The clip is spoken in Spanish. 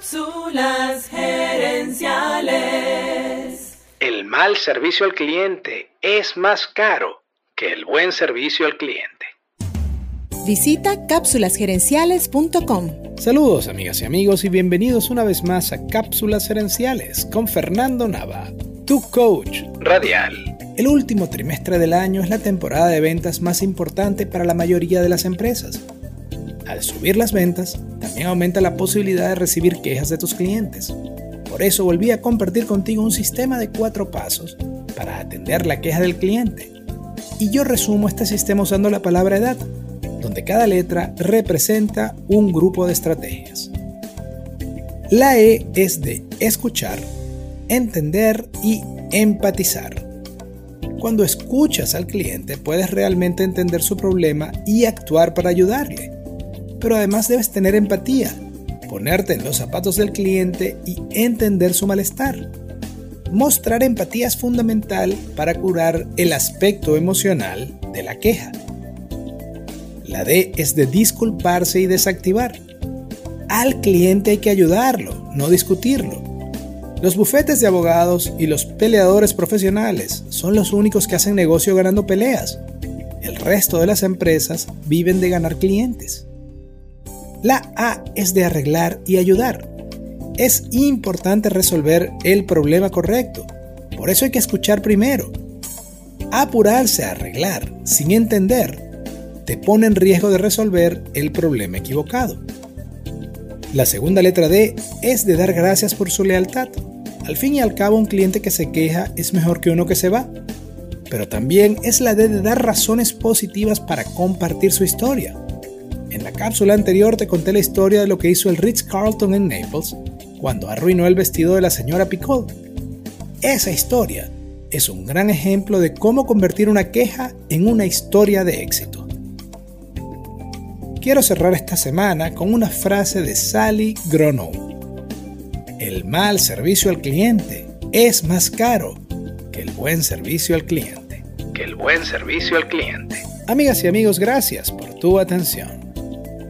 Cápsulas gerenciales. El mal servicio al cliente es más caro que el buen servicio al cliente. Visita cápsulasgerenciales.com. Saludos amigas y amigos y bienvenidos una vez más a Cápsulas Gerenciales con Fernando Nava, tu coach radial. El último trimestre del año es la temporada de ventas más importante para la mayoría de las empresas. Al subir las ventas, también aumenta la posibilidad de recibir quejas de tus clientes. Por eso volví a compartir contigo un sistema de cuatro pasos para atender la queja del cliente. Y yo resumo este sistema usando la palabra edad, donde cada letra representa un grupo de estrategias. La E es de escuchar, entender y empatizar. Cuando escuchas al cliente puedes realmente entender su problema y actuar para ayudarle. Pero además debes tener empatía, ponerte en los zapatos del cliente y entender su malestar. Mostrar empatía es fundamental para curar el aspecto emocional de la queja. La D es de disculparse y desactivar. Al cliente hay que ayudarlo, no discutirlo. Los bufetes de abogados y los peleadores profesionales son los únicos que hacen negocio ganando peleas. El resto de las empresas viven de ganar clientes. La A es de arreglar y ayudar. Es importante resolver el problema correcto. Por eso hay que escuchar primero. Apurarse a arreglar sin entender te pone en riesgo de resolver el problema equivocado. La segunda letra D es de dar gracias por su lealtad. Al fin y al cabo un cliente que se queja es mejor que uno que se va. Pero también es la D de dar razones positivas para compartir su historia. En la cápsula anterior te conté la historia de lo que hizo el Ritz Carlton en Naples cuando arruinó el vestido de la señora Picot. Esa historia es un gran ejemplo de cómo convertir una queja en una historia de éxito. Quiero cerrar esta semana con una frase de Sally Gronow. El mal servicio al cliente es más caro que el buen servicio al cliente. Que el buen servicio al cliente. Amigas y amigos, gracias por tu atención.